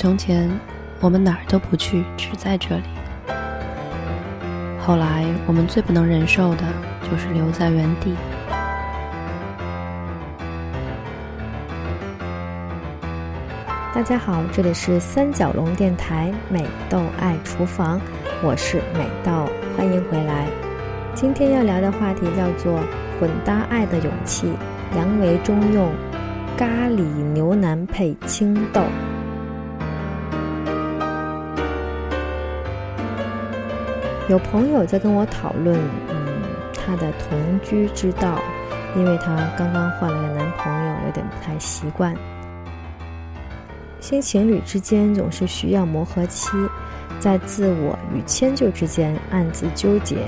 从前，我们哪儿都不去，只在这里。后来，我们最不能忍受的就是留在原地。大家好，这里是三角龙电台美豆爱厨房，我是美豆，欢迎回来。今天要聊的话题叫做混搭爱的勇气，杨维中用咖喱牛腩配青豆。有朋友在跟我讨论，嗯，她的同居之道，因为她刚刚换了个男朋友，有点不太习惯。新情侣之间总是需要磨合期，在自我与迁就之间暗自纠结。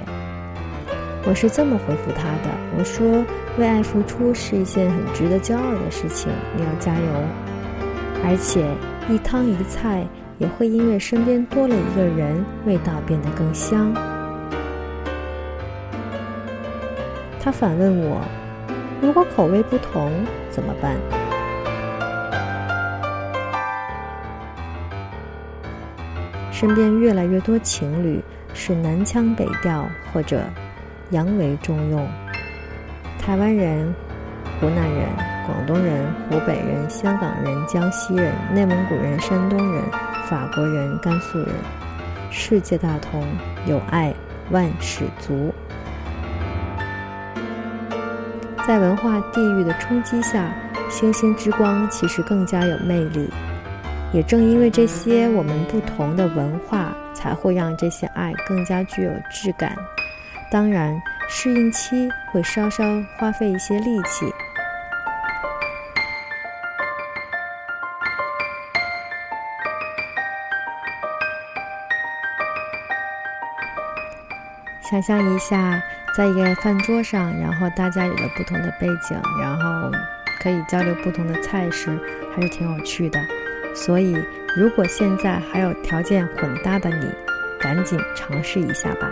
我是这么回复他的：我说，为爱付出是一件很值得骄傲的事情，你要加油。而且，一汤一菜。也会因为身边多了一个人，味道变得更香。他反问我：“如果口味不同怎么办？”身边越来越多情侣是南腔北调或者洋为中用，台湾人、湖南人、广东人、湖北人、香港人、江西人、内蒙古人、山东人。法国人、甘肃人，世界大同，有爱万事足。在文化地域的冲击下，星星之光其实更加有魅力。也正因为这些我们不同的文化，才会让这些爱更加具有质感。当然，适应期会稍稍花费一些力气。想象一下，在一个饭桌上，然后大家有了不同的背景，然后可以交流不同的菜式，还是挺有趣的。所以，如果现在还有条件混搭的你，赶紧尝试一下吧。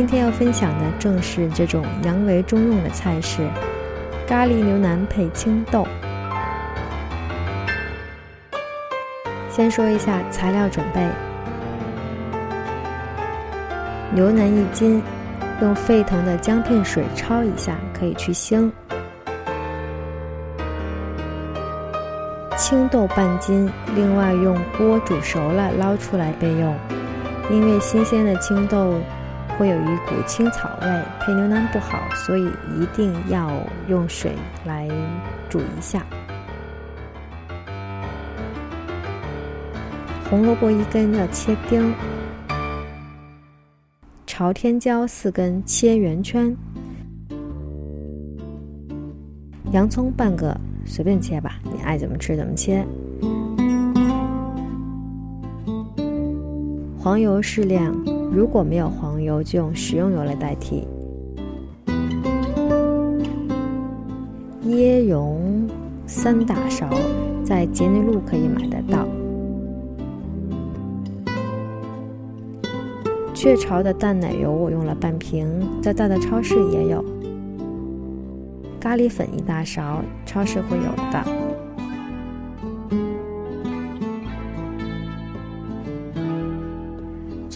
今天要分享的正是这种洋为中用的菜式——咖喱牛腩配青豆。先说一下材料准备：牛腩一斤，用沸腾的姜片水焯一下，可以去腥；青豆半斤，另外用锅煮熟了捞出来备用。因为新鲜的青豆。会有一股青草味，配牛腩不好，所以一定要用水来煮一下。红萝卜一根要切丁，朝天椒四根切圆圈，洋葱半个，随便切吧，你爱怎么吃怎么切。黄油适量。如果没有黄油，就用食用油来代替。椰蓉三大勺，在杰内路可以买得到。雀巢的淡奶油我用了半瓶，在大的超市也有。咖喱粉一大勺，超市会有的。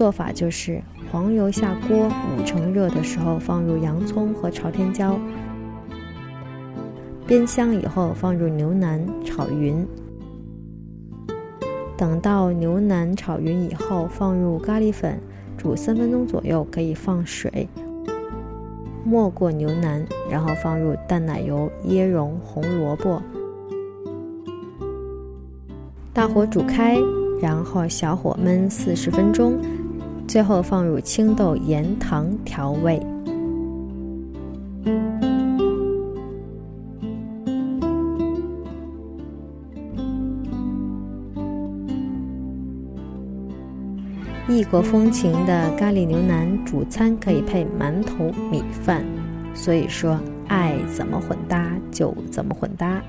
做法就是：黄油下锅五成热的时候，放入洋葱和朝天椒，煸香以后放入牛腩炒匀。等到牛腩炒匀以后，放入咖喱粉，煮三分钟左右，可以放水，没过牛腩，然后放入淡奶油、椰蓉、红萝卜，大火煮开，然后小火焖四十分钟。最后放入青豆、盐、糖调味。异国风情的咖喱牛腩，主餐可以配馒头、米饭。所以说，爱怎么混搭就怎么混搭。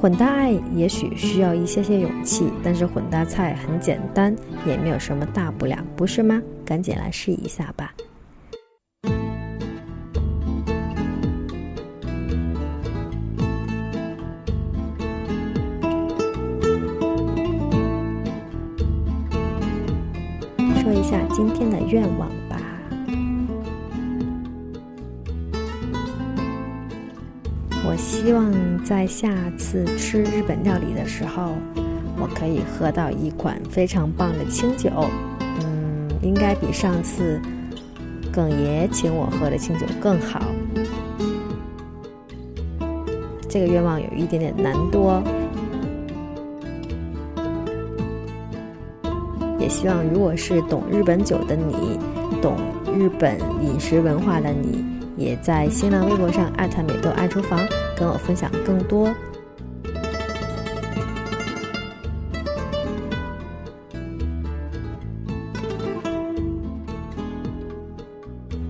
混搭爱也许需要一些些勇气，但是混搭菜很简单，也没有什么大不了，不是吗？赶紧来试一下吧。说一下今天的愿望希望在下次吃日本料理的时候，我可以喝到一款非常棒的清酒。嗯，应该比上次耿爷请我喝的清酒更好。这个愿望有一点点难多。也希望如果是懂日本酒的你，懂日本饮食文化的你。也在新浪微博上艾特美豆爱厨房，跟我分享更多。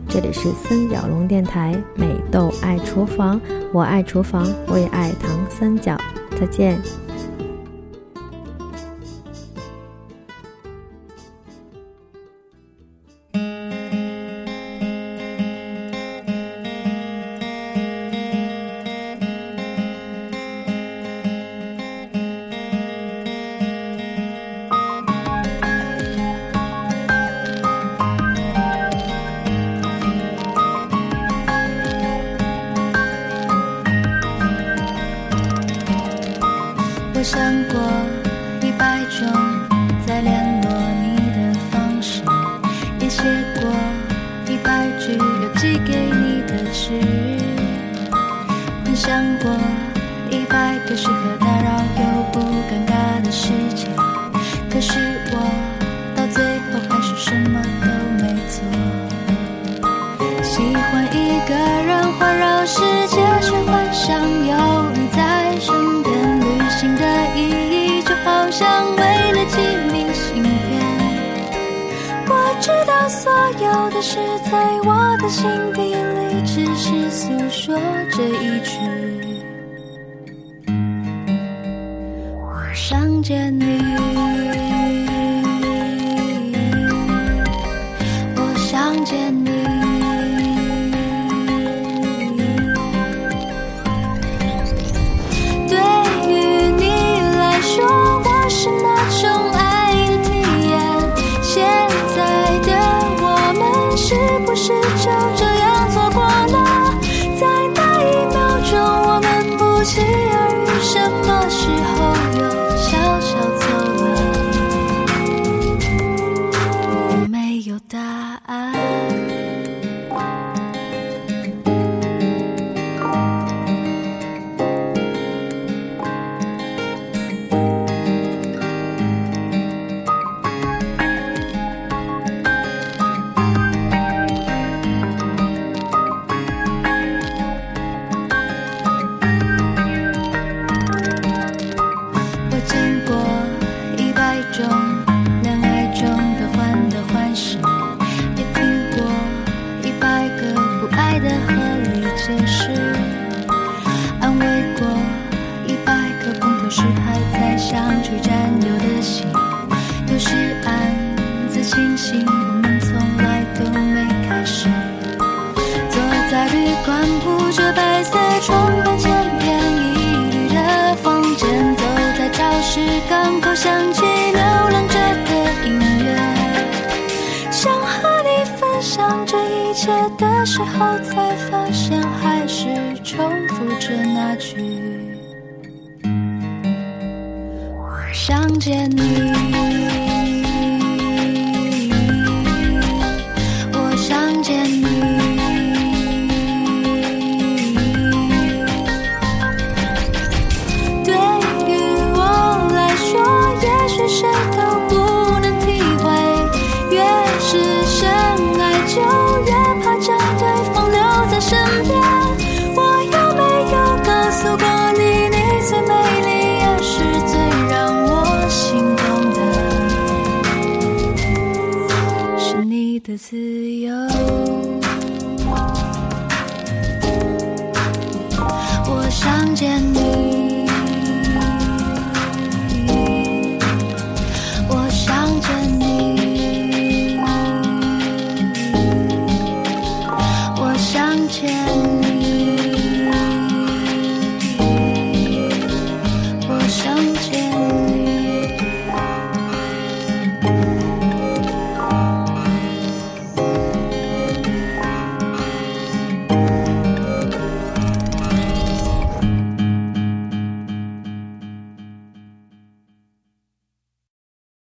这里是三角龙电台美豆爱厨房，我爱厨房，我也爱糖三角，再见。想过一百个适合打扰又不尴尬的时间，可是我到最后还是什么都没做。喜欢一个人环绕世界，却幻想有你在身边。旅行的意义就好像为了寄明信片。我知道所有的事在我的心底里，只是诉说这一句。我想见你，关不着白色床板千篇一律的房间，走在超市港口，响起流浪者的音乐。想和你分享这一切的时候，才发现还是重复着那句：我想见你。自由。我想见你。